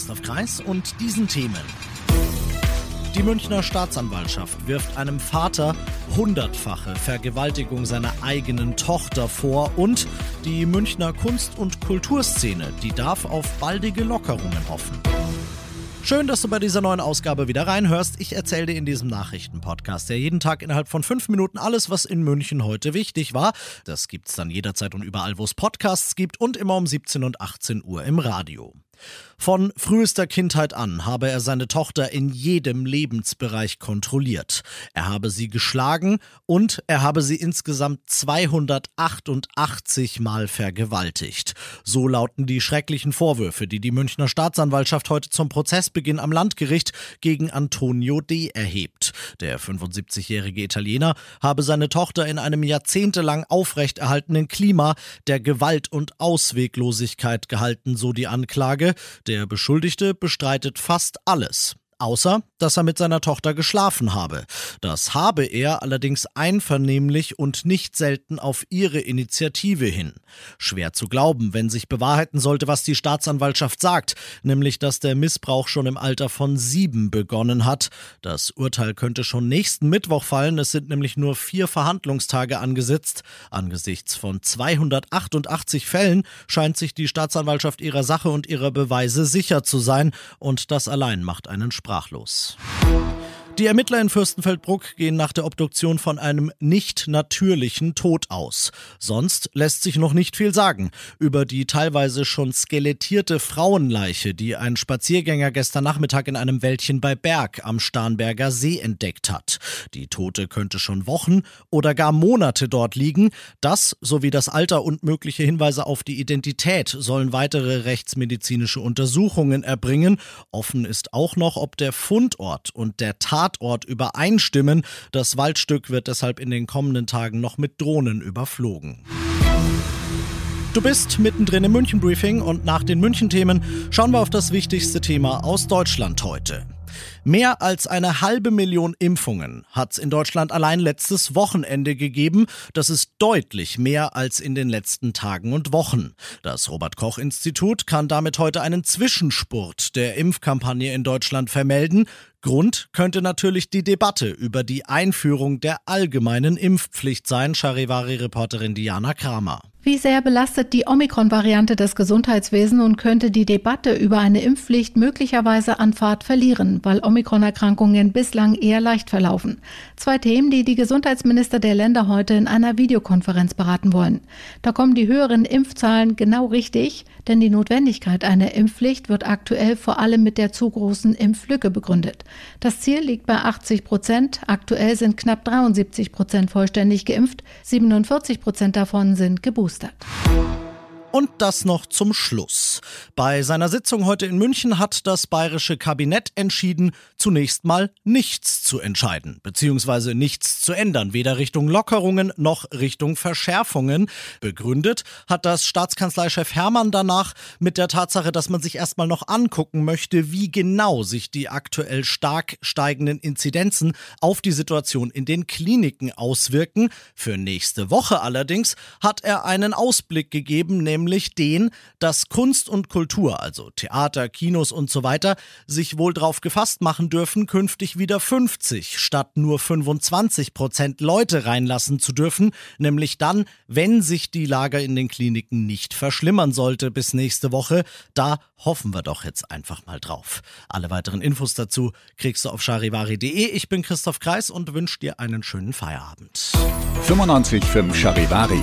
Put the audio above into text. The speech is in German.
Christoph Kreis und diesen Themen. Die Münchner Staatsanwaltschaft wirft einem Vater hundertfache Vergewaltigung seiner eigenen Tochter vor und die Münchner Kunst- und Kulturszene, die darf auf baldige Lockerungen hoffen. Schön, dass du bei dieser neuen Ausgabe wieder reinhörst. Ich erzähle dir in diesem Nachrichtenpodcast ja jeden Tag innerhalb von fünf Minuten alles, was in München heute wichtig war. Das gibt's dann jederzeit und überall, wo es Podcasts gibt und immer um 17 und 18 Uhr im Radio. Von frühester Kindheit an habe er seine Tochter in jedem Lebensbereich kontrolliert. Er habe sie geschlagen und er habe sie insgesamt 288 Mal vergewaltigt. So lauten die schrecklichen Vorwürfe, die die Münchner Staatsanwaltschaft heute zum Prozessbeginn am Landgericht gegen Antonio D. erhebt. Der 75-jährige Italiener habe seine Tochter in einem jahrzehntelang aufrechterhaltenen Klima der Gewalt und Ausweglosigkeit gehalten, so die Anklage. Der Beschuldigte bestreitet fast alles. Außer, dass er mit seiner Tochter geschlafen habe. Das habe er allerdings einvernehmlich und nicht selten auf ihre Initiative hin. Schwer zu glauben, wenn sich bewahrheiten sollte, was die Staatsanwaltschaft sagt, nämlich dass der Missbrauch schon im Alter von sieben begonnen hat. Das Urteil könnte schon nächsten Mittwoch fallen, es sind nämlich nur vier Verhandlungstage angesetzt. Angesichts von 288 Fällen scheint sich die Staatsanwaltschaft ihrer Sache und ihrer Beweise sicher zu sein, und das allein macht einen Sprach sprachlos. Die Ermittler in Fürstenfeldbruck gehen nach der Obduktion von einem nicht natürlichen Tod aus. Sonst lässt sich noch nicht viel sagen über die teilweise schon skelettierte Frauenleiche, die ein Spaziergänger gestern Nachmittag in einem Wäldchen bei Berg am Starnberger See entdeckt hat. Die Tote könnte schon Wochen oder gar Monate dort liegen. Das sowie das Alter und mögliche Hinweise auf die Identität sollen weitere rechtsmedizinische Untersuchungen erbringen. Offen ist auch noch, ob der Fundort und der Tat Tatort übereinstimmen. Das Waldstück wird deshalb in den kommenden Tagen noch mit Drohnen überflogen. Du bist mittendrin im München Briefing und nach den München Themen schauen wir auf das wichtigste Thema aus Deutschland heute. Mehr als eine halbe Million Impfungen hat es in Deutschland allein letztes Wochenende gegeben. Das ist deutlich mehr als in den letzten Tagen und Wochen. Das Robert Koch Institut kann damit heute einen Zwischenspurt der Impfkampagne in Deutschland vermelden. Grund könnte natürlich die Debatte über die Einführung der allgemeinen Impfpflicht sein, Charivari-Reporterin Diana Kramer. Wie sehr belastet die Omikron-Variante das Gesundheitswesen und könnte die Debatte über eine Impfpflicht möglicherweise an Fahrt verlieren, weil Omikron-Erkrankungen bislang eher leicht verlaufen? Zwei Themen, die die Gesundheitsminister der Länder heute in einer Videokonferenz beraten wollen. Da kommen die höheren Impfzahlen genau richtig, denn die Notwendigkeit einer Impfpflicht wird aktuell vor allem mit der zu großen Impflücke begründet. Das Ziel liegt bei 80 Prozent. Aktuell sind knapp 73 Prozent vollständig geimpft. 47 Prozent davon sind geboostert. Und das noch zum Schluss. Bei seiner Sitzung heute in München hat das bayerische Kabinett entschieden, zunächst mal nichts zu entscheiden, beziehungsweise nichts zu ändern, weder Richtung Lockerungen noch Richtung Verschärfungen. Begründet hat das Staatskanzleichef Hermann danach mit der Tatsache, dass man sich erstmal noch angucken möchte, wie genau sich die aktuell stark steigenden Inzidenzen auf die Situation in den Kliniken auswirken. Für nächste Woche allerdings hat er einen Ausblick gegeben, nämlich nämlich den, dass Kunst und Kultur, also Theater, Kinos und so weiter, sich wohl darauf gefasst machen dürfen, künftig wieder 50 statt nur 25 Prozent Leute reinlassen zu dürfen, nämlich dann, wenn sich die Lage in den Kliniken nicht verschlimmern sollte bis nächste Woche. Da hoffen wir doch jetzt einfach mal drauf. Alle weiteren Infos dazu kriegst du auf charivari.de. Ich bin Christoph Kreis und wünsche dir einen schönen Feierabend. 95.5 Charivari,